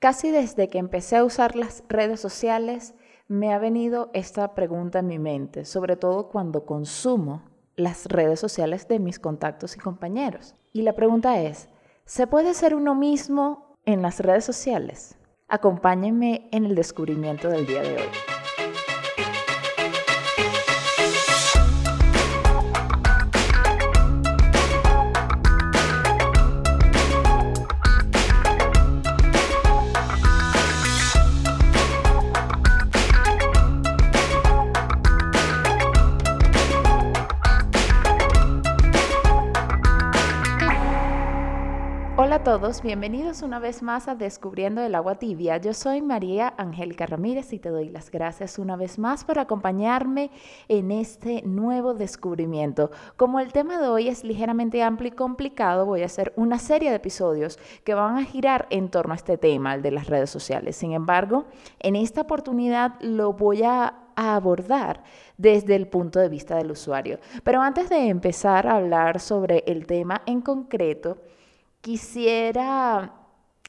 Casi desde que empecé a usar las redes sociales, me ha venido esta pregunta en mi mente, sobre todo cuando consumo las redes sociales de mis contactos y compañeros. Y la pregunta es, ¿se puede ser uno mismo en las redes sociales? Acompáñenme en el descubrimiento del día de hoy. Bienvenidos una vez más a Descubriendo el agua tibia. Yo soy María Angélica Ramírez y te doy las gracias una vez más por acompañarme en este nuevo descubrimiento. Como el tema de hoy es ligeramente amplio y complicado, voy a hacer una serie de episodios que van a girar en torno a este tema, el de las redes sociales. Sin embargo, en esta oportunidad lo voy a abordar desde el punto de vista del usuario. Pero antes de empezar a hablar sobre el tema en concreto, Quisiera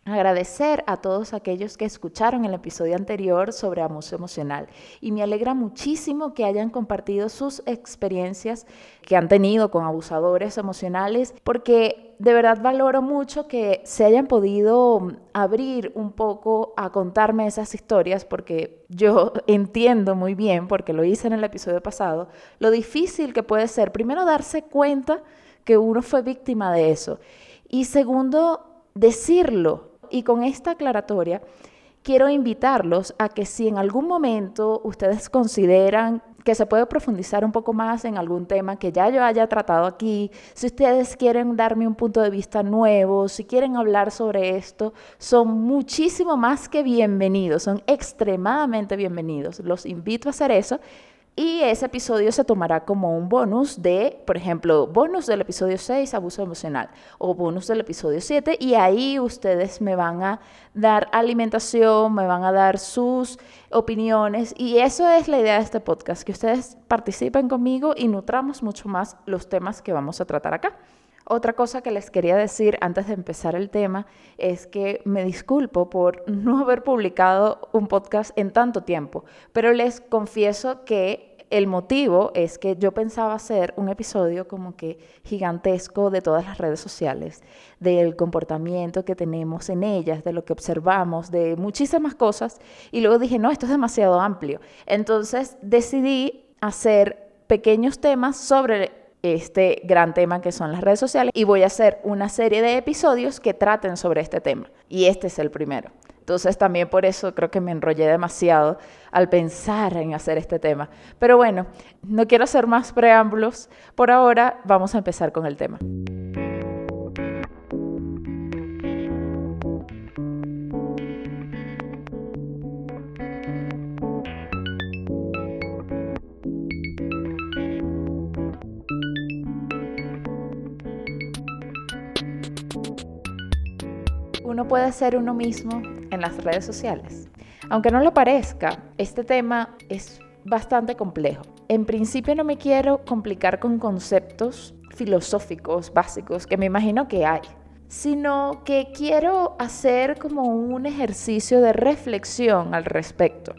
agradecer a todos aquellos que escucharon el episodio anterior sobre abuso emocional. Y me alegra muchísimo que hayan compartido sus experiencias que han tenido con abusadores emocionales porque de verdad valoro mucho que se hayan podido abrir un poco a contarme esas historias porque yo entiendo muy bien, porque lo hice en el episodio pasado, lo difícil que puede ser. Primero darse cuenta que uno fue víctima de eso y segundo, decirlo. Y con esta aclaratoria, quiero invitarlos a que si en algún momento ustedes consideran que se puede profundizar un poco más en algún tema que ya yo haya tratado aquí, si ustedes quieren darme un punto de vista nuevo, si quieren hablar sobre esto, son muchísimo más que bienvenidos, son extremadamente bienvenidos. Los invito a hacer eso y ese episodio se tomará como un bonus de, por ejemplo, bonus del episodio 6, abuso emocional, o bonus del episodio 7, y ahí ustedes me van a dar alimentación, me van a dar sus opiniones, y eso es la idea de este podcast, que ustedes participen conmigo y nutramos mucho más los temas que vamos a tratar acá. Otra cosa que les quería decir antes de empezar el tema es que me disculpo por no haber publicado un podcast en tanto tiempo, pero les confieso que el motivo es que yo pensaba hacer un episodio como que gigantesco de todas las redes sociales, del comportamiento que tenemos en ellas, de lo que observamos, de muchísimas cosas, y luego dije, no, esto es demasiado amplio. Entonces decidí hacer pequeños temas sobre este gran tema que son las redes sociales y voy a hacer una serie de episodios que traten sobre este tema. Y este es el primero. Entonces también por eso creo que me enrollé demasiado al pensar en hacer este tema. Pero bueno, no quiero hacer más preámbulos. Por ahora vamos a empezar con el tema. Puede ser uno mismo en las redes sociales. Aunque no lo parezca, este tema es bastante complejo. En principio no me quiero complicar con conceptos filosóficos básicos que me imagino que hay, sino que quiero hacer como un ejercicio de reflexión al respecto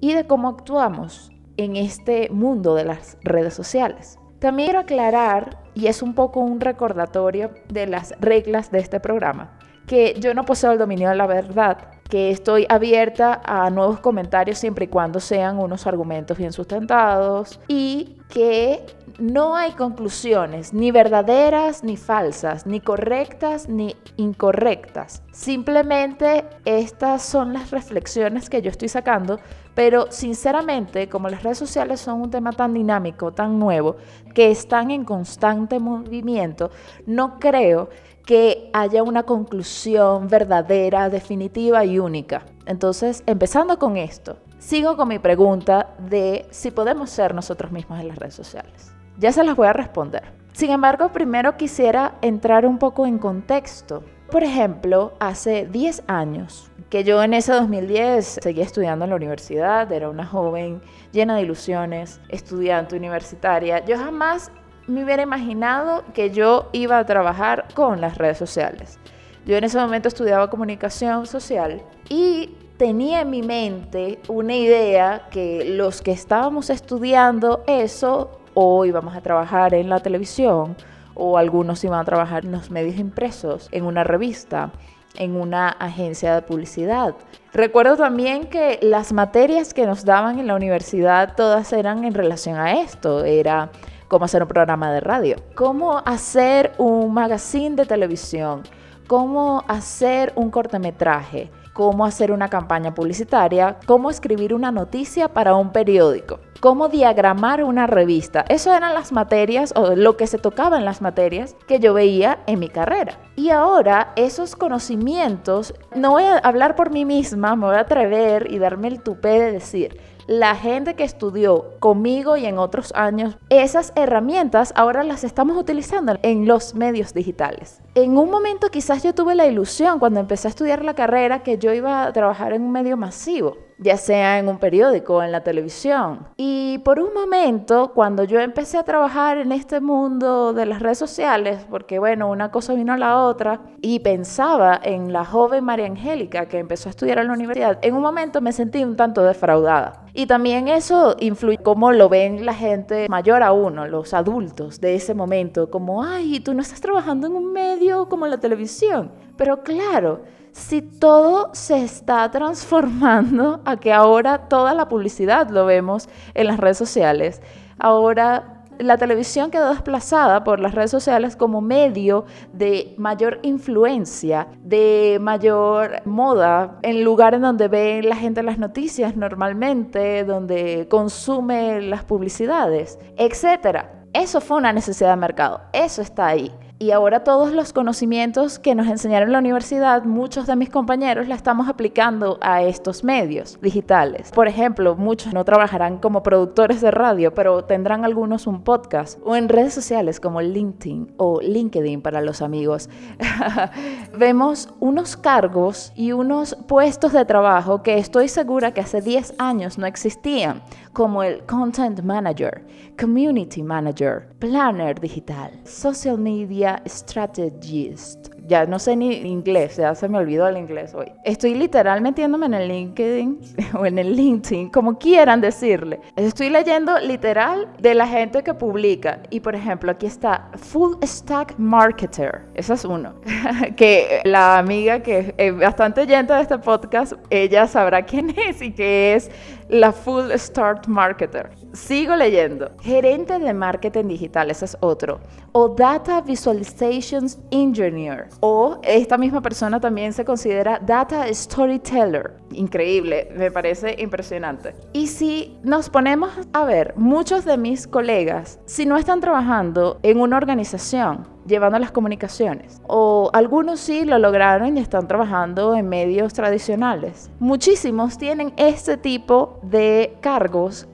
y de cómo actuamos en este mundo de las redes sociales. También quiero aclarar, y es un poco un recordatorio de las reglas de este programa, que yo no poseo el dominio de la verdad, que estoy abierta a nuevos comentarios siempre y cuando sean unos argumentos bien sustentados y que no hay conclusiones ni verdaderas ni falsas, ni correctas ni incorrectas. Simplemente estas son las reflexiones que yo estoy sacando, pero sinceramente, como las redes sociales son un tema tan dinámico, tan nuevo, que están en constante movimiento, no creo que haya una conclusión verdadera, definitiva y única. Entonces, empezando con esto, sigo con mi pregunta de si podemos ser nosotros mismos en las redes sociales. Ya se las voy a responder. Sin embargo, primero quisiera entrar un poco en contexto. Por ejemplo, hace 10 años que yo en ese 2010 seguía estudiando en la universidad, era una joven llena de ilusiones, estudiante universitaria. Yo jamás me hubiera imaginado que yo iba a trabajar con las redes sociales. Yo en ese momento estudiaba comunicación social y tenía en mi mente una idea que los que estábamos estudiando eso o íbamos a trabajar en la televisión o algunos iban a trabajar en los medios impresos, en una revista, en una agencia de publicidad. Recuerdo también que las materias que nos daban en la universidad todas eran en relación a esto, era cómo hacer un programa de radio, cómo hacer un magazine de televisión, cómo hacer un cortometraje, cómo hacer una campaña publicitaria, cómo escribir una noticia para un periódico, cómo diagramar una revista. Eso eran las materias o lo que se tocaba en las materias que yo veía en mi carrera. Y ahora esos conocimientos, no voy a hablar por mí misma, me voy a atrever y darme el tupé de decir, la gente que estudió conmigo y en otros años, esas herramientas ahora las estamos utilizando en los medios digitales. En un momento quizás yo tuve la ilusión cuando empecé a estudiar la carrera que yo iba a trabajar en un medio masivo ya sea en un periódico o en la televisión. Y por un momento, cuando yo empecé a trabajar en este mundo de las redes sociales, porque bueno, una cosa vino a la otra, y pensaba en la joven María Angélica que empezó a estudiar en la universidad, en un momento me sentí un tanto defraudada. Y también eso influye cómo lo ven la gente mayor a uno, los adultos de ese momento, como, ay, tú no estás trabajando en un medio como la televisión. Pero claro, si todo se está transformando a que ahora toda la publicidad lo vemos en las redes sociales, ahora la televisión quedó desplazada por las redes sociales como medio de mayor influencia, de mayor moda, en lugares donde ve la gente las noticias normalmente, donde consume las publicidades, etc. Eso fue una necesidad de mercado, eso está ahí. Y ahora todos los conocimientos que nos enseñaron en la universidad, muchos de mis compañeros la estamos aplicando a estos medios digitales. Por ejemplo, muchos no trabajarán como productores de radio, pero tendrán algunos un podcast o en redes sociales como LinkedIn o LinkedIn para los amigos. Vemos unos cargos y unos puestos de trabajo que estoy segura que hace 10 años no existían, como el Content Manager, Community Manager, Planner Digital, Social Media strategist. Ya no sé ni inglés, ya se me olvidó el inglés hoy. Estoy literal metiéndome en el LinkedIn o en el LinkedIn, como quieran decirle. Estoy leyendo literal de la gente que publica. Y por ejemplo, aquí está Full Stack Marketer. Ese es uno. que la amiga que es bastante oyente de este podcast, ella sabrá quién es y que es la Full Start Marketer. Sigo leyendo. Gerente de marketing digital, ese es otro. O Data Visualizations Engineer. O esta misma persona también se considera Data Storyteller. Increíble, me parece impresionante. Y si nos ponemos a ver, muchos de mis colegas, si no están trabajando en una organización, llevando las comunicaciones. O algunos sí lo lograron y están trabajando en medios tradicionales. Muchísimos tienen este tipo de cargos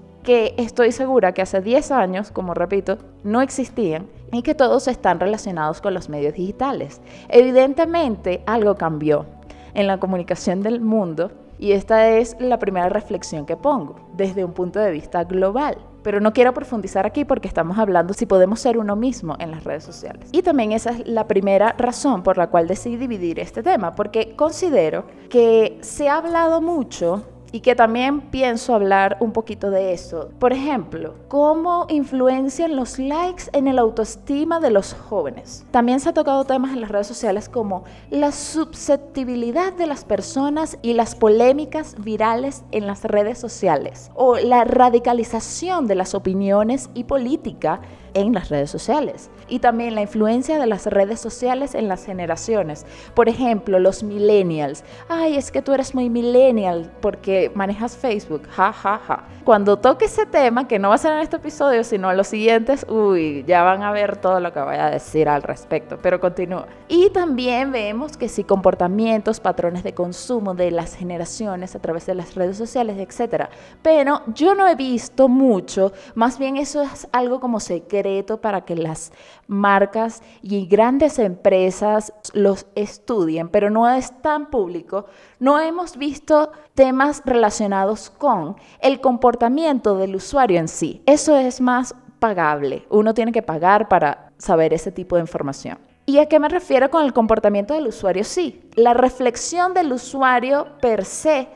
estoy segura que hace 10 años, como repito, no existían y que todos están relacionados con los medios digitales. Evidentemente algo cambió en la comunicación del mundo y esta es la primera reflexión que pongo desde un punto de vista global. Pero no quiero profundizar aquí porque estamos hablando si podemos ser uno mismo en las redes sociales. Y también esa es la primera razón por la cual decidí dividir este tema, porque considero que se ha hablado mucho y que también pienso hablar un poquito de eso. Por ejemplo, cómo influencian los likes en el autoestima de los jóvenes. También se ha tocado temas en las redes sociales como la susceptibilidad de las personas y las polémicas virales en las redes sociales o la radicalización de las opiniones y política en las redes sociales y también la influencia de las redes sociales en las generaciones. Por ejemplo, los millennials. Ay, es que tú eres muy millennial porque manejas Facebook. Ja, ja, ja. Cuando toque ese tema, que no va a ser en este episodio, sino en los siguientes, uy, ya van a ver todo lo que voy a decir al respecto, pero continúa. Y también vemos que si comportamientos, patrones de consumo de las generaciones a través de las redes sociales, etc. Pero yo no he visto mucho, más bien eso es algo como secreto para que las marcas y grandes empresas los estudien, pero no es tan público. No hemos visto temas relacionados con el comportamiento del usuario en sí. Eso es más pagable. Uno tiene que pagar para saber ese tipo de información. ¿Y a qué me refiero con el comportamiento del usuario? Sí, la reflexión del usuario per se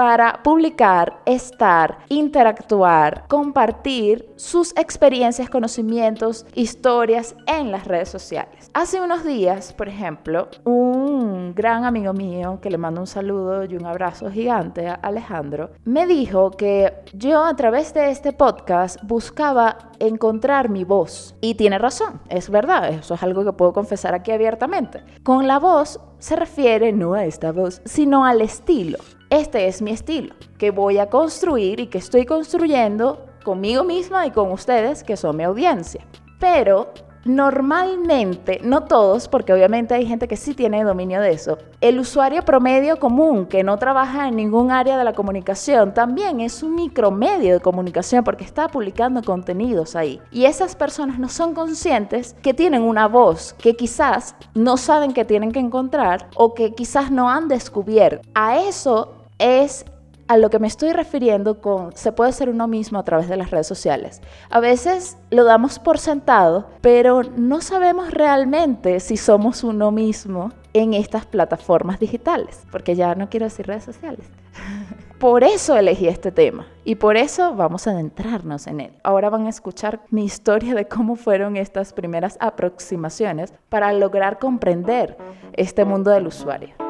para publicar, estar, interactuar, compartir sus experiencias, conocimientos, historias en las redes sociales. Hace unos días, por ejemplo, un gran amigo mío, que le mando un saludo y un abrazo gigante a Alejandro, me dijo que yo a través de este podcast buscaba encontrar mi voz. Y tiene razón, es verdad, eso es algo que puedo confesar aquí abiertamente. Con la voz se refiere no a esta voz, sino al estilo este es mi estilo, que voy a construir y que estoy construyendo conmigo misma y con ustedes, que son mi audiencia. Pero Normalmente, no todos, porque obviamente hay gente que sí tiene dominio de eso, el usuario promedio común que no trabaja en ningún área de la comunicación también es un micromedio de comunicación porque está publicando contenidos ahí. Y esas personas no son conscientes que tienen una voz que quizás no saben que tienen que encontrar o que quizás no han descubierto. A eso es a lo que me estoy refiriendo con se puede ser uno mismo a través de las redes sociales. A veces lo damos por sentado, pero no sabemos realmente si somos uno mismo en estas plataformas digitales, porque ya no quiero decir redes sociales. Por eso elegí este tema y por eso vamos a adentrarnos en él. Ahora van a escuchar mi historia de cómo fueron estas primeras aproximaciones para lograr comprender este mundo del usuario.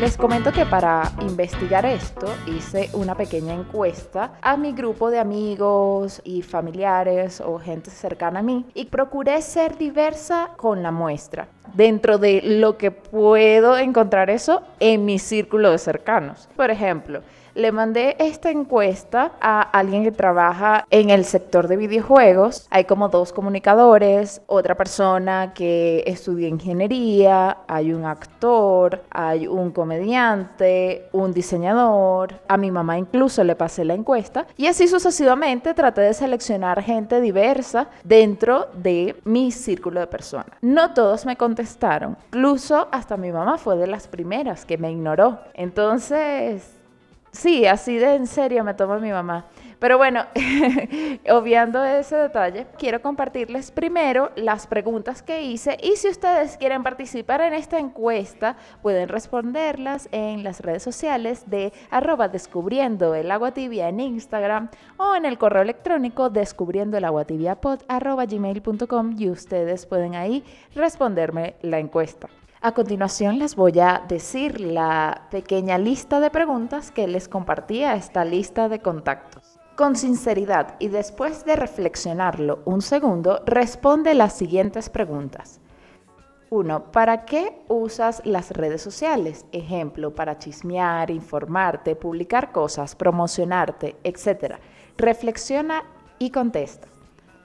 Les comento que para investigar esto hice una pequeña encuesta a mi grupo de amigos y familiares o gente cercana a mí y procuré ser diversa con la muestra. Dentro de lo que puedo encontrar eso en mi círculo de cercanos. Por ejemplo, le mandé esta encuesta a alguien que trabaja en el sector de videojuegos. Hay como dos comunicadores, otra persona que estudia ingeniería, hay un actor, hay un comediante, un diseñador. A mi mamá incluso le pasé la encuesta y así sucesivamente traté de seleccionar gente diversa dentro de mi círculo de personas. No todos me contestaron, incluso hasta mi mamá fue de las primeras que me ignoró. Entonces, Sí, así de en serio me toma mi mamá. Pero bueno, obviando ese detalle, quiero compartirles primero las preguntas que hice y si ustedes quieren participar en esta encuesta, pueden responderlas en las redes sociales de arroba descubriendo el agua tibia en Instagram o en el correo electrónico descubriendo el agua tibia gmail.com y ustedes pueden ahí responderme la encuesta. A continuación les voy a decir la pequeña lista de preguntas que les compartía esta lista de contactos. Con sinceridad y después de reflexionarlo un segundo, responde las siguientes preguntas. 1. ¿Para qué usas las redes sociales? Ejemplo, para chismear, informarte, publicar cosas, promocionarte, etc. Reflexiona y contesta.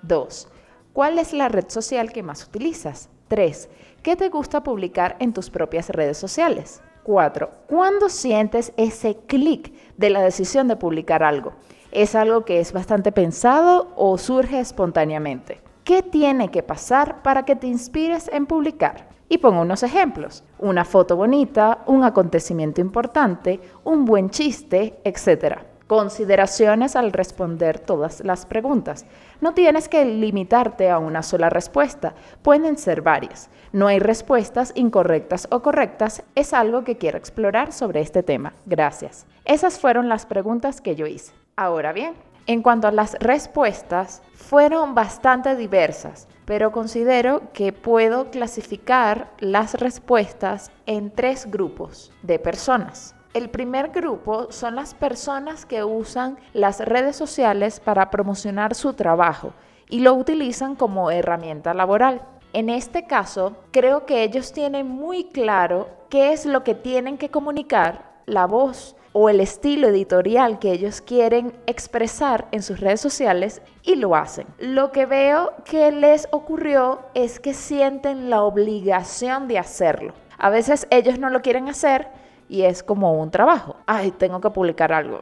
2. ¿Cuál es la red social que más utilizas? 3. ¿Qué te gusta publicar en tus propias redes sociales? 4. ¿Cuándo sientes ese clic de la decisión de publicar algo? ¿Es algo que es bastante pensado o surge espontáneamente? ¿Qué tiene que pasar para que te inspires en publicar? Y pongo unos ejemplos. Una foto bonita, un acontecimiento importante, un buen chiste, etc. Consideraciones al responder todas las preguntas. No tienes que limitarte a una sola respuesta, pueden ser varias. No hay respuestas incorrectas o correctas, es algo que quiero explorar sobre este tema. Gracias. Esas fueron las preguntas que yo hice. Ahora bien, en cuanto a las respuestas, fueron bastante diversas, pero considero que puedo clasificar las respuestas en tres grupos de personas. El primer grupo son las personas que usan las redes sociales para promocionar su trabajo y lo utilizan como herramienta laboral. En este caso, creo que ellos tienen muy claro qué es lo que tienen que comunicar, la voz o el estilo editorial que ellos quieren expresar en sus redes sociales y lo hacen. Lo que veo que les ocurrió es que sienten la obligación de hacerlo. A veces ellos no lo quieren hacer, y es como un trabajo. Ay, tengo que publicar algo.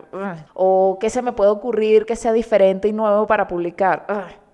O qué se me puede ocurrir que sea diferente y nuevo para publicar.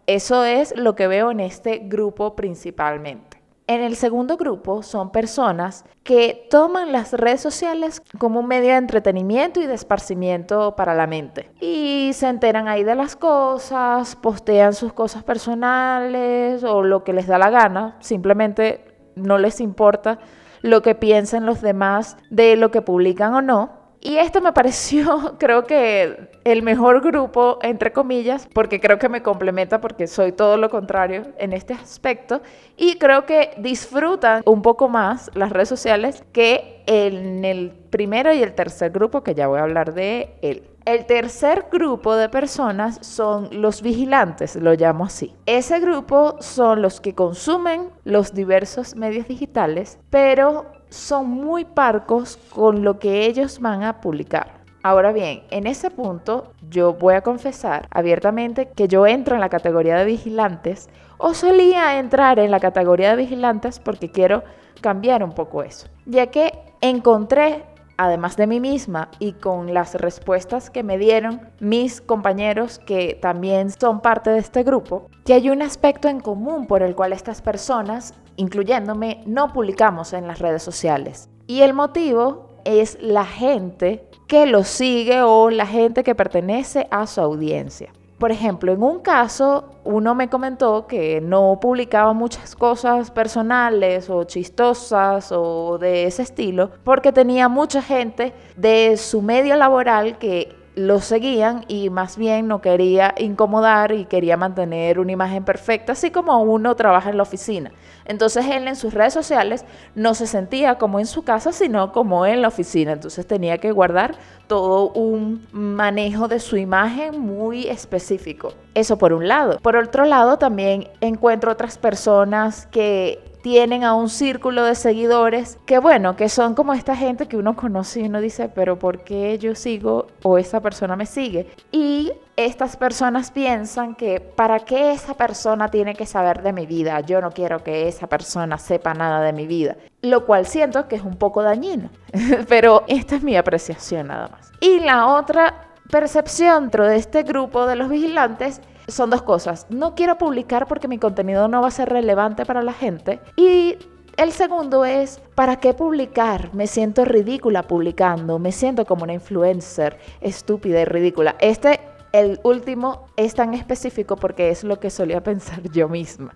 Eso es lo que veo en este grupo principalmente. En el segundo grupo son personas que toman las redes sociales como un medio de entretenimiento y de esparcimiento para la mente. Y se enteran ahí de las cosas, postean sus cosas personales o lo que les da la gana, simplemente no les importa lo que piensen los demás de lo que publican o no. Y esto me pareció, creo que el mejor grupo, entre comillas, porque creo que me complementa porque soy todo lo contrario en este aspecto. Y creo que disfrutan un poco más las redes sociales que en el primero y el tercer grupo, que ya voy a hablar de él. El tercer grupo de personas son los vigilantes, lo llamo así. Ese grupo son los que consumen los diversos medios digitales, pero son muy parcos con lo que ellos van a publicar. Ahora bien, en ese punto yo voy a confesar abiertamente que yo entro en la categoría de vigilantes o solía entrar en la categoría de vigilantes porque quiero cambiar un poco eso, ya que encontré, además de mí misma y con las respuestas que me dieron mis compañeros que también son parte de este grupo, que hay un aspecto en común por el cual estas personas incluyéndome, no publicamos en las redes sociales. Y el motivo es la gente que lo sigue o la gente que pertenece a su audiencia. Por ejemplo, en un caso, uno me comentó que no publicaba muchas cosas personales o chistosas o de ese estilo porque tenía mucha gente de su medio laboral que lo seguían y más bien no quería incomodar y quería mantener una imagen perfecta, así como uno trabaja en la oficina. Entonces él en sus redes sociales no se sentía como en su casa, sino como en la oficina. Entonces tenía que guardar todo un manejo de su imagen muy específico. Eso por un lado. Por otro lado, también encuentro otras personas que tienen a un círculo de seguidores que bueno, que son como esta gente que uno conoce y uno dice, pero ¿por qué yo sigo o esa persona me sigue? Y estas personas piensan que ¿para qué esa persona tiene que saber de mi vida? Yo no quiero que esa persona sepa nada de mi vida. Lo cual siento que es un poco dañino, pero esta es mi apreciación nada más. Y la otra percepción dentro de este grupo de los vigilantes son dos cosas. No quiero publicar porque mi contenido no va a ser relevante para la gente. Y el segundo es, ¿para qué publicar? Me siento ridícula publicando, me siento como una influencer estúpida y ridícula. Este, el último, es tan específico porque es lo que solía pensar yo misma.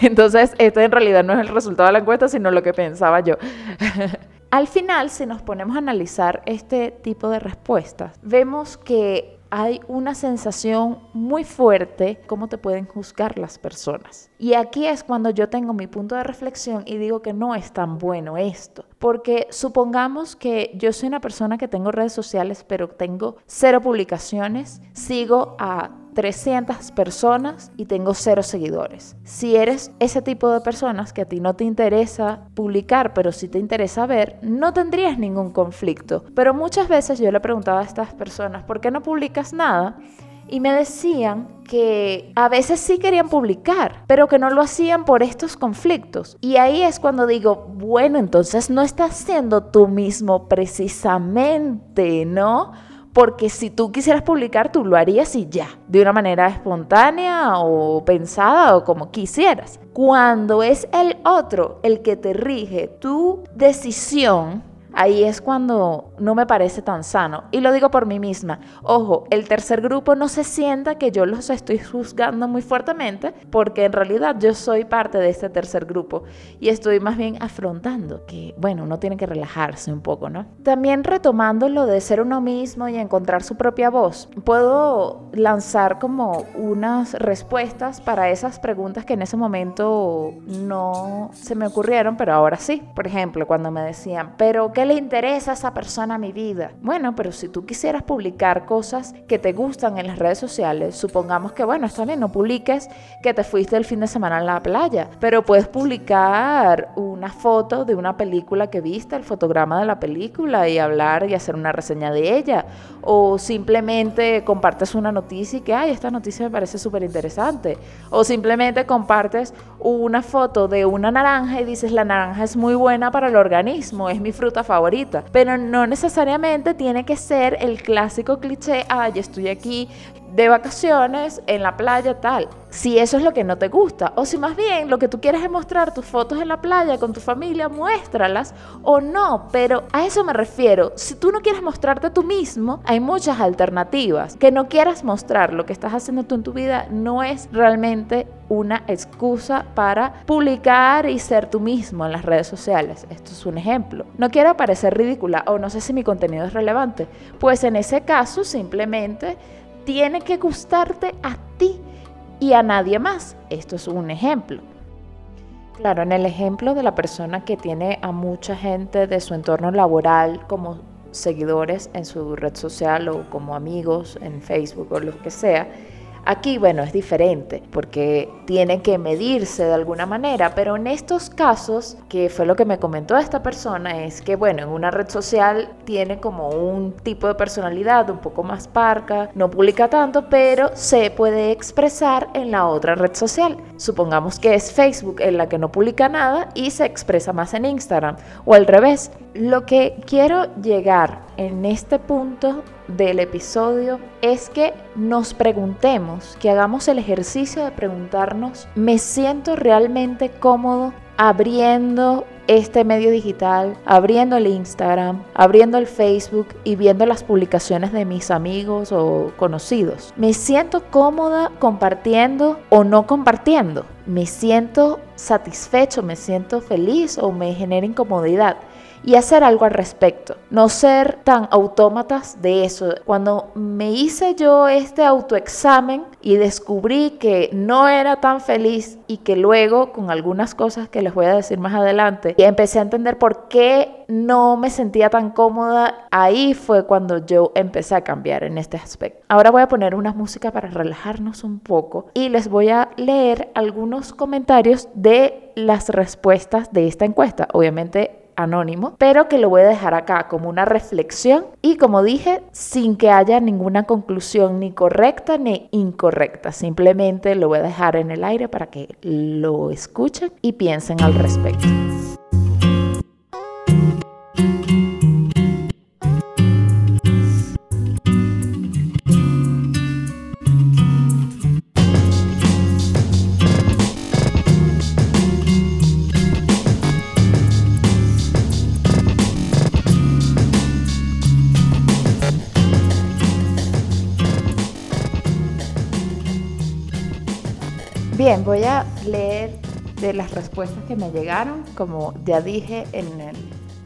Entonces, este en realidad no es el resultado de la encuesta, sino lo que pensaba yo. Al final, si nos ponemos a analizar este tipo de respuestas, vemos que hay una sensación muy fuerte cómo te pueden juzgar las personas. Y aquí es cuando yo tengo mi punto de reflexión y digo que no es tan bueno esto. Porque supongamos que yo soy una persona que tengo redes sociales, pero tengo cero publicaciones, sigo a 300 personas y tengo cero seguidores. Si eres ese tipo de personas que a ti no te interesa publicar, pero sí te interesa ver, no tendrías ningún conflicto. Pero muchas veces yo le preguntaba a estas personas, ¿por qué no publicas nada? y me decían que a veces sí querían publicar, pero que no lo hacían por estos conflictos. Y ahí es cuando digo, bueno, entonces no estás siendo tú mismo precisamente, ¿no? Porque si tú quisieras publicar, tú lo harías y ya, de una manera espontánea o pensada o como quisieras. Cuando es el otro el que te rige tu decisión, Ahí es cuando no me parece tan sano. Y lo digo por mí misma. Ojo, el tercer grupo no se sienta que yo los estoy juzgando muy fuertemente, porque en realidad yo soy parte de este tercer grupo y estoy más bien afrontando que, bueno, uno tiene que relajarse un poco, ¿no? También retomando lo de ser uno mismo y encontrar su propia voz, puedo lanzar como unas respuestas para esas preguntas que en ese momento no se me ocurrieron, pero ahora sí. Por ejemplo, cuando me decían, pero ¿qué ¿Qué le interesa a esa persona mi vida? Bueno, pero si tú quisieras publicar cosas que te gustan en las redes sociales, supongamos que, bueno, está bien, no publiques que te fuiste el fin de semana a la playa, pero puedes publicar una foto de una película que viste, el fotograma de la película y hablar y hacer una reseña de ella. O simplemente compartes una noticia y que, ay, esta noticia me parece súper interesante. O simplemente compartes una foto de una naranja y dices, la naranja es muy buena para el organismo, es mi fruta favorita. Pero no necesariamente tiene que ser el clásico cliché, ay, estoy aquí de vacaciones en la playa tal. Si eso es lo que no te gusta, o si más bien lo que tú quieres es mostrar tus fotos en la playa con tu familia, muéstralas o no, pero a eso me refiero. Si tú no quieres mostrarte tú mismo, hay muchas alternativas. Que no quieras mostrar lo que estás haciendo tú en tu vida no es realmente una excusa para publicar y ser tú mismo en las redes sociales. Esto es un ejemplo. No quiero parecer ridícula o no sé si mi contenido es relevante. Pues en ese caso simplemente tiene que gustarte a ti y a nadie más. Esto es un ejemplo. Claro, en el ejemplo de la persona que tiene a mucha gente de su entorno laboral como seguidores en su red social o como amigos en Facebook o lo que sea, Aquí, bueno, es diferente porque tiene que medirse de alguna manera, pero en estos casos, que fue lo que me comentó esta persona, es que, bueno, en una red social tiene como un tipo de personalidad un poco más parca, no publica tanto, pero se puede expresar en la otra red social. Supongamos que es Facebook en la que no publica nada y se expresa más en Instagram, o al revés. Lo que quiero llegar en este punto del episodio es que nos preguntemos, que hagamos el ejercicio de preguntarnos, ¿me siento realmente cómodo abriendo este medio digital, abriendo el Instagram, abriendo el Facebook y viendo las publicaciones de mis amigos o conocidos. Me siento cómoda compartiendo o no compartiendo. Me siento satisfecho, me siento feliz o me genera incomodidad y hacer algo al respecto. No ser tan autómatas de eso. Cuando me hice yo este autoexamen y descubrí que no era tan feliz y que luego con algunas cosas que les voy a decir más adelante, empecé a entender por qué no me sentía tan cómoda, ahí fue cuando yo empecé a cambiar en este aspecto. Ahora voy a poner una música para relajarnos un poco y les voy a leer algunos comentarios de las respuestas de esta encuesta. Obviamente anónimo, pero que lo voy a dejar acá como una reflexión y como dije, sin que haya ninguna conclusión ni correcta ni incorrecta. Simplemente lo voy a dejar en el aire para que lo escuchen y piensen al respecto. Bien, voy a leer de las respuestas que me llegaron, como ya dije en el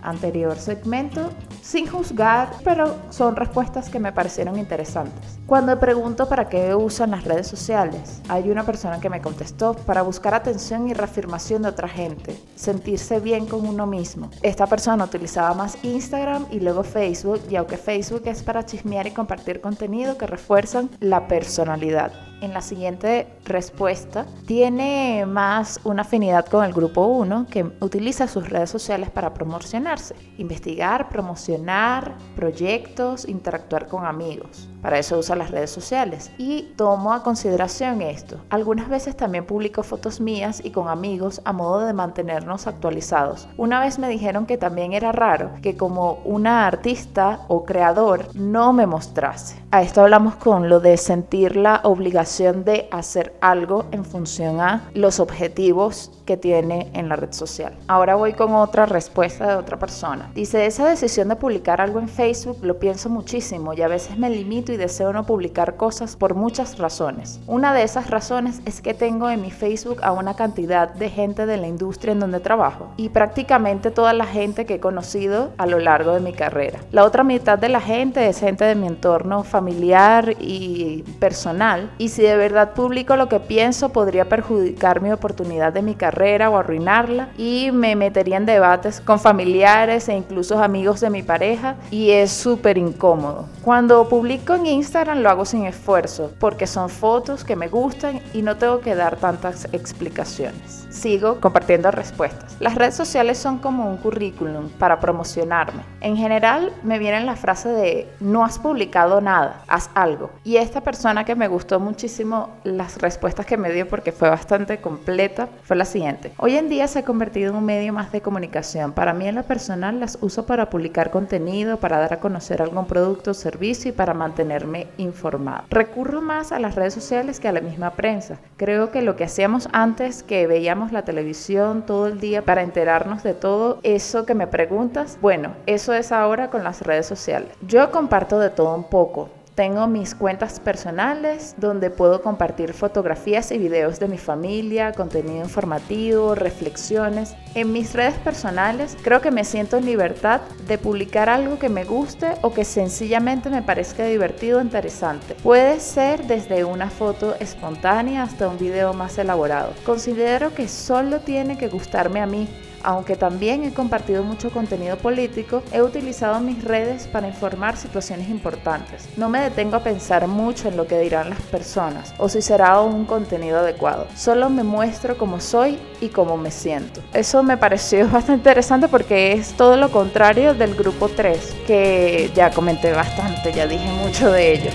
anterior segmento, sin juzgar, pero son respuestas que me parecieron interesantes. Cuando pregunto para qué usan las redes sociales, hay una persona que me contestó para buscar atención y reafirmación de otra gente, sentirse bien con uno mismo. Esta persona utilizaba más Instagram y luego Facebook, y aunque Facebook es para chismear y compartir contenido que refuerzan la personalidad en la siguiente respuesta tiene más una afinidad con el grupo 1 que utiliza sus redes sociales para promocionarse, investigar, promocionar proyectos, interactuar con amigos. Para eso usa las redes sociales y tomo a consideración esto. Algunas veces también publico fotos mías y con amigos a modo de mantenernos actualizados. Una vez me dijeron que también era raro que como una artista o creador no me mostrase. A esto hablamos con lo de sentir la obligación de hacer algo en función a los objetivos que tiene en la red social. Ahora voy con otra respuesta de otra persona. Dice, esa decisión de publicar algo en Facebook lo pienso muchísimo y a veces me limito y deseo no publicar cosas por muchas razones. Una de esas razones es que tengo en mi Facebook a una cantidad de gente de la industria en donde trabajo y prácticamente toda la gente que he conocido a lo largo de mi carrera. La otra mitad de la gente es gente de mi entorno familiar y personal y si de verdad publico lo que pienso podría perjudicar mi oportunidad de mi carrera o arruinarla y me metería en debates con familiares e incluso amigos de mi pareja y es súper incómodo. Cuando publico en Instagram lo hago sin esfuerzo porque son fotos que me gustan y no tengo que dar tantas explicaciones. Sigo compartiendo respuestas. Las redes sociales son como un currículum para promocionarme. En general me viene la frase de no has publicado nada, haz algo. Y esta persona que me gustó muchísimo las respuestas que me dio porque fue bastante completa. Fue la siguiente. Hoy en día se ha convertido en un medio más de comunicación. Para mí en lo personal las uso para publicar contenido, para dar a conocer algún producto o servicio y para mantenerme informado. Recurro más a las redes sociales que a la misma prensa. Creo que lo que hacíamos antes, que veíamos la televisión todo el día para enterarnos de todo eso que me preguntas, bueno, eso es ahora con las redes sociales. Yo comparto de todo un poco. Tengo mis cuentas personales donde puedo compartir fotografías y videos de mi familia, contenido informativo, reflexiones. En mis redes personales creo que me siento en libertad de publicar algo que me guste o que sencillamente me parezca divertido o interesante. Puede ser desde una foto espontánea hasta un video más elaborado. Considero que solo tiene que gustarme a mí aunque también he compartido mucho contenido político, he utilizado mis redes para informar situaciones importantes. No me detengo a pensar mucho en lo que dirán las personas o si será un contenido adecuado. Solo me muestro como soy y cómo me siento. Eso me pareció bastante interesante porque es todo lo contrario del grupo 3, que ya comenté bastante, ya dije mucho de ellos.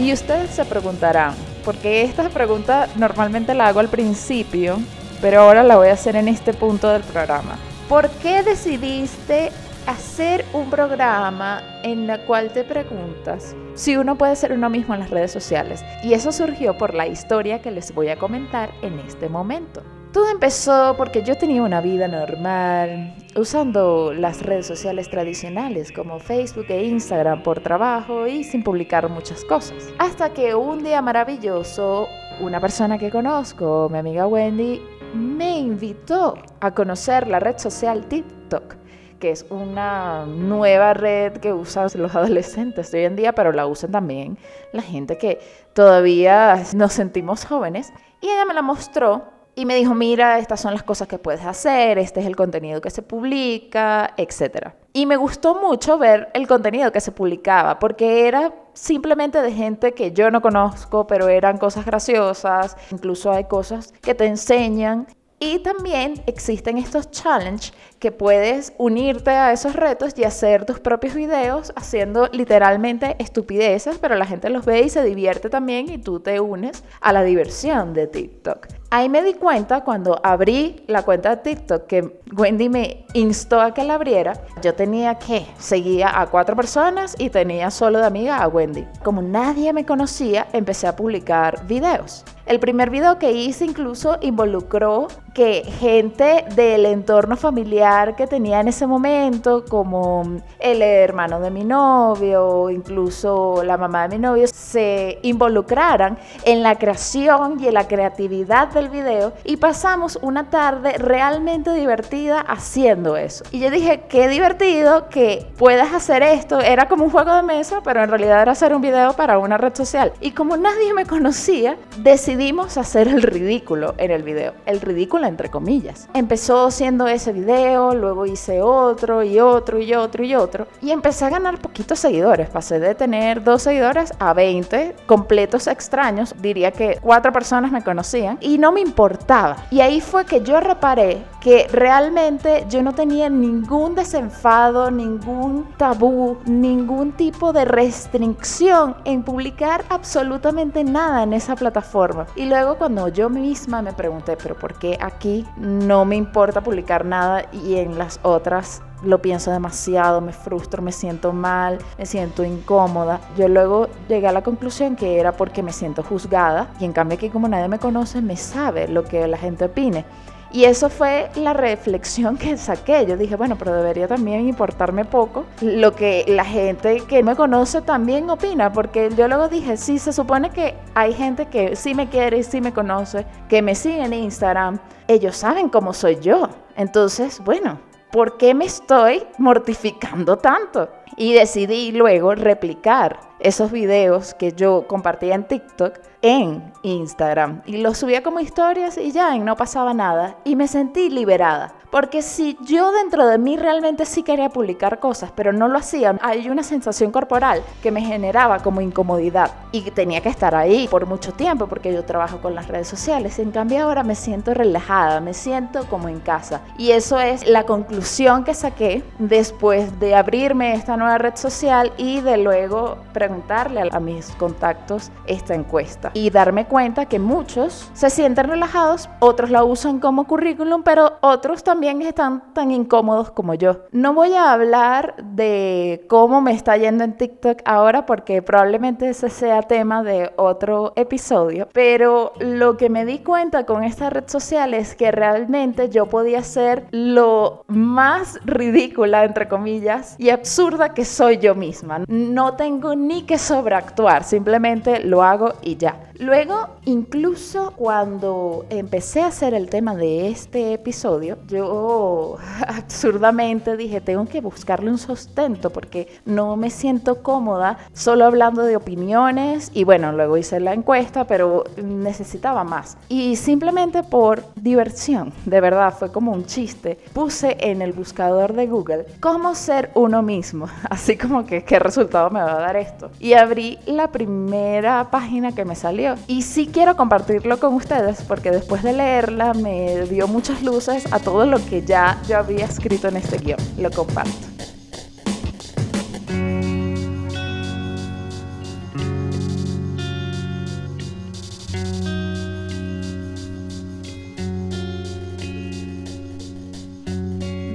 Y ustedes se preguntarán, porque esta pregunta normalmente la hago al principio, pero ahora la voy a hacer en este punto del programa. ¿Por qué decidiste hacer un programa en el cual te preguntas si uno puede ser uno mismo en las redes sociales? Y eso surgió por la historia que les voy a comentar en este momento. Todo empezó porque yo tenía una vida normal, usando las redes sociales tradicionales como Facebook e Instagram por trabajo y sin publicar muchas cosas. Hasta que un día maravilloso, una persona que conozco, mi amiga Wendy, me invitó a conocer la red social TikTok que es una nueva red que usan los adolescentes de hoy en día, pero la usan también la gente que todavía nos sentimos jóvenes. Y ella me la mostró y me dijo, mira, estas son las cosas que puedes hacer, este es el contenido que se publica, etc. Y me gustó mucho ver el contenido que se publicaba, porque era simplemente de gente que yo no conozco, pero eran cosas graciosas, incluso hay cosas que te enseñan y también existen estos challenges que puedes unirte a esos retos y hacer tus propios videos haciendo literalmente estupideces, pero la gente los ve y se divierte también y tú te unes a la diversión de TikTok. Ahí me di cuenta cuando abrí la cuenta de TikTok que Wendy me instó a que la abriera. Yo tenía que seguía a cuatro personas y tenía solo de amiga a Wendy. Como nadie me conocía, empecé a publicar videos. El primer video que hice incluso involucró que gente del entorno familiar que tenía en ese momento, como el hermano de mi novio, incluso la mamá de mi novio, se involucraran en la creación y en la creatividad del video y pasamos una tarde realmente divertida haciendo eso. Y yo dije, qué divertido que puedas hacer esto. Era como un juego de mesa, pero en realidad era hacer un video para una red social. Y como nadie me conocía, decidimos hacer el ridículo en el video. El ridículo entre comillas. Empezó siendo ese video, luego hice otro y otro y otro y otro. Y empecé a ganar poquitos seguidores. Pasé de tener dos seguidores a 20 completos extraños. Diría que cuatro personas me conocían y no me importaba. Y ahí fue que yo reparé que realmente yo no tenía ningún desenfado, ningún tabú, ningún tipo de restricción en publicar absolutamente nada en esa plataforma. Y luego cuando yo misma me pregunté, pero ¿por qué aquí no me importa publicar nada y en las otras lo pienso demasiado, me frustro, me siento mal, me siento incómoda. Yo luego llegué a la conclusión que era porque me siento juzgada y en cambio aquí como nadie me conoce me sabe lo que la gente opine. Y eso fue la reflexión que saqué. Yo dije, bueno, pero debería también importarme poco lo que la gente que me conoce también opina, porque yo luego dije, sí, se supone que hay gente que sí me quiere y sí me conoce, que me sigue en Instagram, ellos saben cómo soy yo. Entonces, bueno, ¿por qué me estoy mortificando tanto? Y decidí luego replicar esos videos que yo compartía en TikTok en Instagram y los subía como historias y ya, y no pasaba nada. Y me sentí liberada. Porque si yo dentro de mí realmente sí quería publicar cosas, pero no lo hacía, hay una sensación corporal que me generaba como incomodidad y tenía que estar ahí por mucho tiempo porque yo trabajo con las redes sociales. En cambio ahora me siento relajada, me siento como en casa. Y eso es la conclusión que saqué después de abrirme esta nueva red social y de luego preguntarle a mis contactos esta encuesta y darme cuenta que muchos se sienten relajados, otros la usan como currículum, pero otros también están tan incómodos como yo. No voy a hablar de cómo me está yendo en TikTok ahora porque probablemente ese sea tema de otro episodio, pero lo que me di cuenta con esta red social es que realmente yo podía ser lo más ridícula, entre comillas, y absurda que soy yo misma. No tengo ni que sobreactuar, simplemente lo hago y ya. Luego, incluso cuando empecé a hacer el tema de este episodio, yo absurdamente dije, tengo que buscarle un sustento porque no me siento cómoda solo hablando de opiniones y bueno, luego hice la encuesta, pero necesitaba más. Y simplemente por diversión, de verdad, fue como un chiste, puse en el buscador de Google cómo ser uno mismo, así como que qué resultado me va a dar esto. Y abrí la primera página que me salió y sí quiero compartirlo con ustedes porque después de leerla me dio muchas luces a todo lo que ya yo había escrito en este guion. Lo comparto.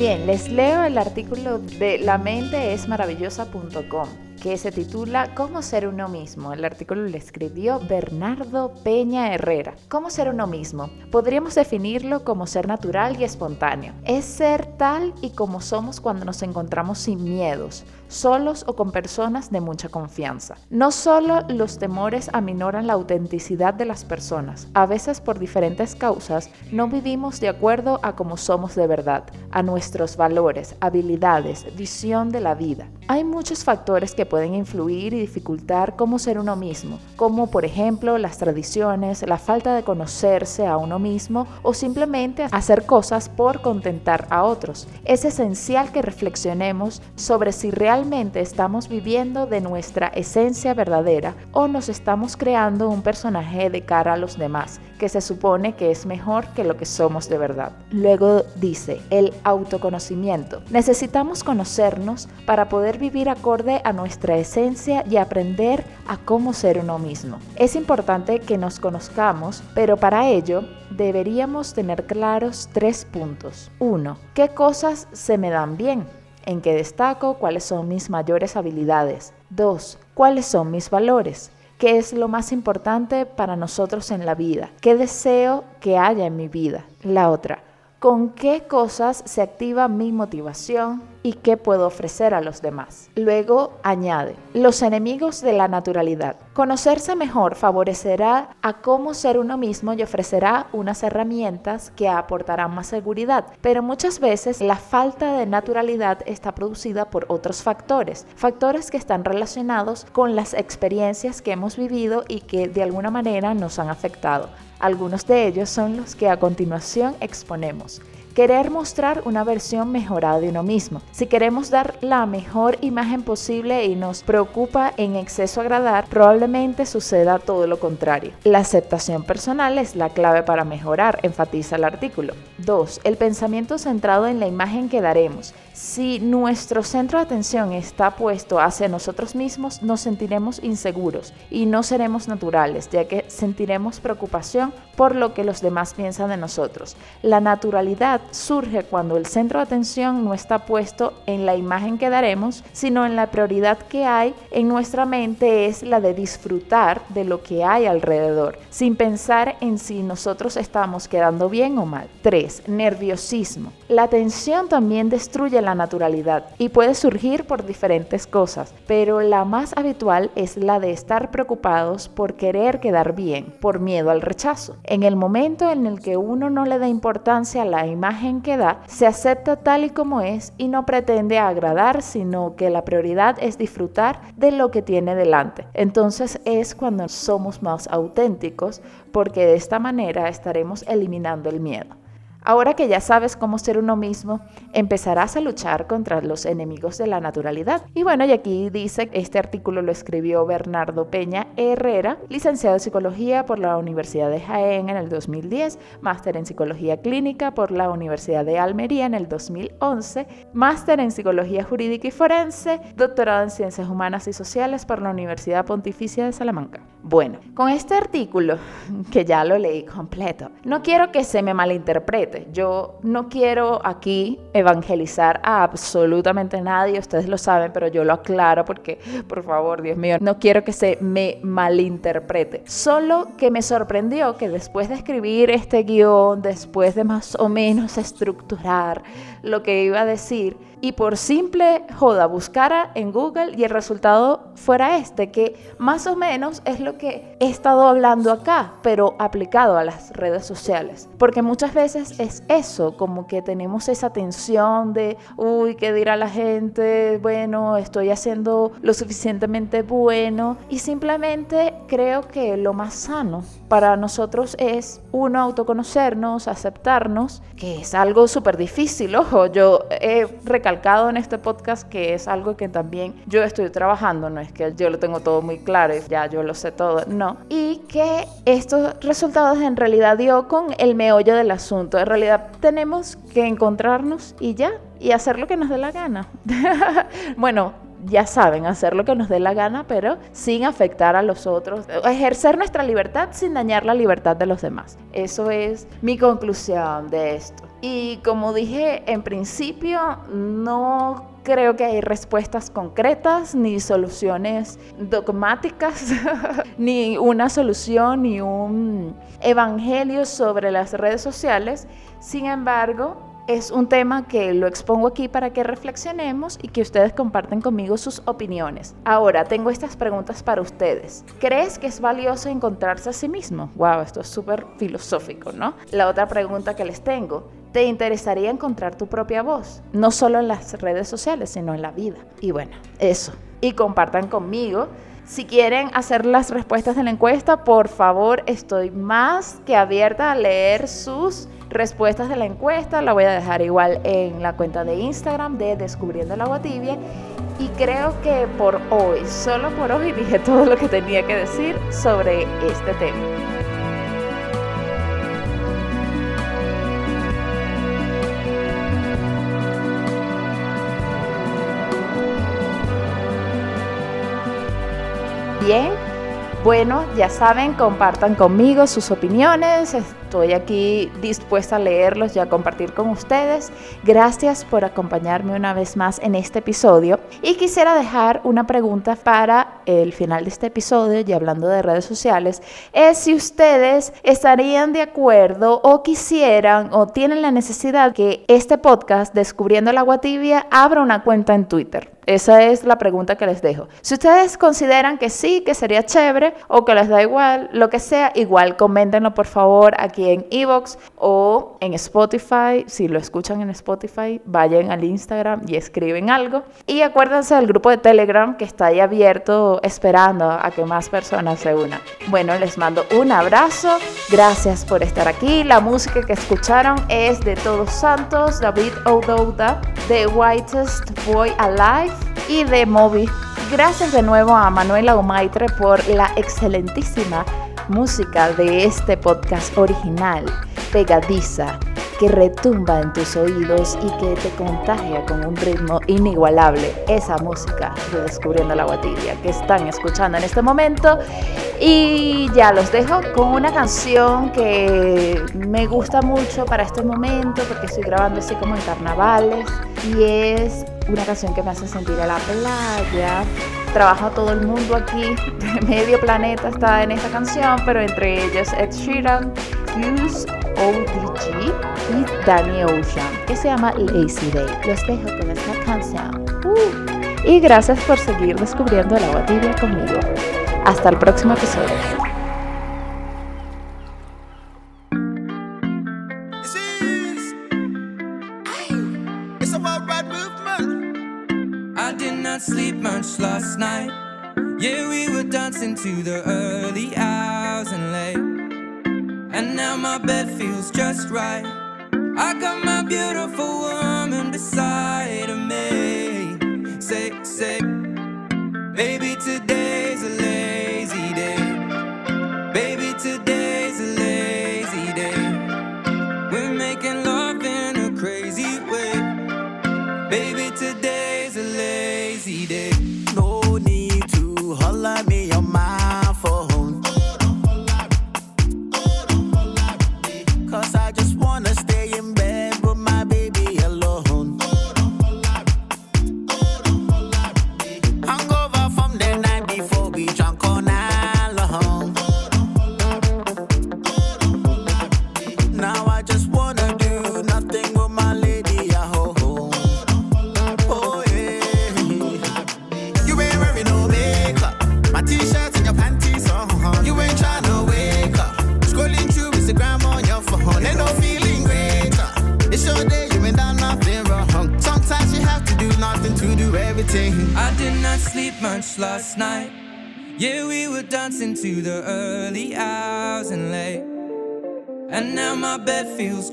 Bien, les leo el artículo de la mente que se titula Cómo ser uno mismo. El artículo lo escribió Bernardo Peña Herrera. ¿Cómo ser uno mismo? Podríamos definirlo como ser natural y espontáneo. Es ser tal y como somos cuando nos encontramos sin miedos, solos o con personas de mucha confianza. No solo los temores aminoran la autenticidad de las personas, a veces por diferentes causas no vivimos de acuerdo a cómo somos de verdad, a nuestros valores, habilidades, visión de la vida. Hay muchos factores que pueden influir y dificultar cómo ser uno mismo, como por ejemplo las tradiciones, la falta de conocerse a uno mismo o simplemente hacer cosas por contentar a otros. Es esencial que reflexionemos sobre si realmente estamos viviendo de nuestra esencia verdadera o nos estamos creando un personaje de cara a los demás que se supone que es mejor que lo que somos de verdad. Luego dice, el autoconocimiento. Necesitamos conocernos para poder vivir acorde a nuestra esencia y aprender a cómo ser uno mismo. Es importante que nos conozcamos, pero para ello deberíamos tener claros tres puntos. Uno, ¿qué cosas se me dan bien? ¿En qué destaco? ¿Cuáles son mis mayores habilidades? Dos, ¿cuáles son mis valores? qué es lo más importante para nosotros en la vida, qué deseo que haya en mi vida. La otra, con qué cosas se activa mi motivación, y qué puedo ofrecer a los demás. Luego añade, los enemigos de la naturalidad. Conocerse mejor favorecerá a cómo ser uno mismo y ofrecerá unas herramientas que aportarán más seguridad, pero muchas veces la falta de naturalidad está producida por otros factores, factores que están relacionados con las experiencias que hemos vivido y que de alguna manera nos han afectado. Algunos de ellos son los que a continuación exponemos querer mostrar una versión mejorada de uno mismo. Si queremos dar la mejor imagen posible y nos preocupa en exceso agradar, probablemente suceda todo lo contrario. La aceptación personal es la clave para mejorar, enfatiza el artículo. 2. El pensamiento centrado en la imagen que daremos. Si nuestro centro de atención está puesto hacia nosotros mismos, nos sentiremos inseguros y no seremos naturales, ya que sentiremos preocupación por lo que los demás piensan de nosotros. La naturalidad surge cuando el centro de atención no está puesto en la imagen que daremos, sino en la prioridad que hay en nuestra mente es la de disfrutar de lo que hay alrededor, sin pensar en si nosotros estamos quedando bien o mal. 3. Nerviosismo. La tensión también destruye la naturalidad y puede surgir por diferentes cosas, pero la más habitual es la de estar preocupados por querer quedar bien, por miedo al rechazo. En el momento en el que uno no le da importancia a la imagen que da, se acepta tal y como es y no pretende agradar, sino que la prioridad es disfrutar de lo que tiene delante. Entonces es cuando somos más auténticos porque de esta manera estaremos eliminando el miedo. Ahora que ya sabes cómo ser uno mismo, empezarás a luchar contra los enemigos de la naturalidad. Y bueno, y aquí dice, este artículo lo escribió Bernardo Peña Herrera, licenciado en psicología por la Universidad de Jaén en el 2010, máster en psicología clínica por la Universidad de Almería en el 2011, máster en psicología jurídica y forense, doctorado en ciencias humanas y sociales por la Universidad Pontificia de Salamanca. Bueno, con este artículo, que ya lo leí completo, no quiero que se me malinterprete yo no quiero aquí evangelizar a absolutamente nadie, ustedes lo saben, pero yo lo aclaro porque, por favor, Dios mío, no quiero que se me malinterprete. Solo que me sorprendió que después de escribir este guion, después de más o menos estructurar lo que iba a decir, y por simple joda buscara en Google y el resultado fuera este, que más o menos es lo que he estado hablando acá, pero aplicado a las redes sociales. Porque muchas veces es eso, como que tenemos esa tensión de, uy, ¿qué dirá la gente? Bueno, estoy haciendo lo suficientemente bueno. Y simplemente creo que lo más sano para nosotros es, uno, autoconocernos, aceptarnos, que es algo súper difícil. Ojo, yo he recalcado en este podcast que es algo que también yo estoy trabajando, no es que yo lo tengo todo muy claro y ya yo lo sé todo, no. Y que estos resultados en realidad dio con el meollo del asunto. En realidad tenemos que encontrarnos y ya, y hacer lo que nos dé la gana. bueno, ya saben, hacer lo que nos dé la gana, pero sin afectar a los otros, ejercer nuestra libertad sin dañar la libertad de los demás. Eso es mi conclusión de esto. Y como dije en principio, no creo que hay respuestas concretas ni soluciones dogmáticas, ni una solución, ni un evangelio sobre las redes sociales. Sin embargo, es un tema que lo expongo aquí para que reflexionemos y que ustedes comparten conmigo sus opiniones. Ahora, tengo estas preguntas para ustedes. ¿Crees que es valioso encontrarse a sí mismo? Wow, esto es súper filosófico, ¿no? La otra pregunta que les tengo. ¿Te interesaría encontrar tu propia voz? No solo en las redes sociales, sino en la vida. Y bueno, eso. Y compartan conmigo si quieren hacer las respuestas de la encuesta, por favor, estoy más que abierta a leer sus respuestas de la encuesta. La voy a dejar igual en la cuenta de Instagram de Descubriendo el Agua Tibia. Y creo que por hoy, solo por hoy, dije todo lo que tenía que decir sobre este tema. Bien, bueno, ya saben, compartan conmigo sus opiniones. Estoy aquí dispuesta a leerlos y a compartir con ustedes. Gracias por acompañarme una vez más en este episodio. Y quisiera dejar una pregunta para el final de este episodio, y hablando de redes sociales, es si ustedes estarían de acuerdo o quisieran o tienen la necesidad que este podcast, Descubriendo el Agua Tibia, abra una cuenta en Twitter. Esa es la pregunta que les dejo. Si ustedes consideran que sí, que sería chévere o que les da igual, lo que sea, igual coméntenlo por favor aquí en Evox o en Spotify. Si lo escuchan en Spotify, vayan al Instagram y escriben algo. Y acuérdense del grupo de Telegram que está ahí abierto esperando a que más personas se unan. Bueno, les mando un abrazo. Gracias por estar aquí. La música que escucharon es de Todos Santos, David O'Douda, The Whitest Boy Alive y de Moby. Gracias de nuevo a Manuela Omaitre por la excelentísima música de este podcast original, pegadiza, que retumba en tus oídos y que te contagia con un ritmo inigualable. Esa música de Descubriendo la Guatibia que están escuchando en este momento. Y ya los dejo con una canción que me gusta mucho para este momento porque estoy grabando así como en carnavales y es una canción que me hace sentir a la playa trabaja todo el mundo aquí, medio planeta está en esta canción, pero entre ellos Ed Sheeran, Fuse, ODG y Danny Ocean, que se llama Lazy Day. Los dejo con esta canción. Uh. Y gracias por seguir descubriendo el agua conmigo. Hasta el próximo episodio. last night. Yeah, we were dancing to the early hours and late. And now my bed feels just right. I got my beautiful woman beside me. Say, say, baby, today.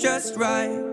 just right.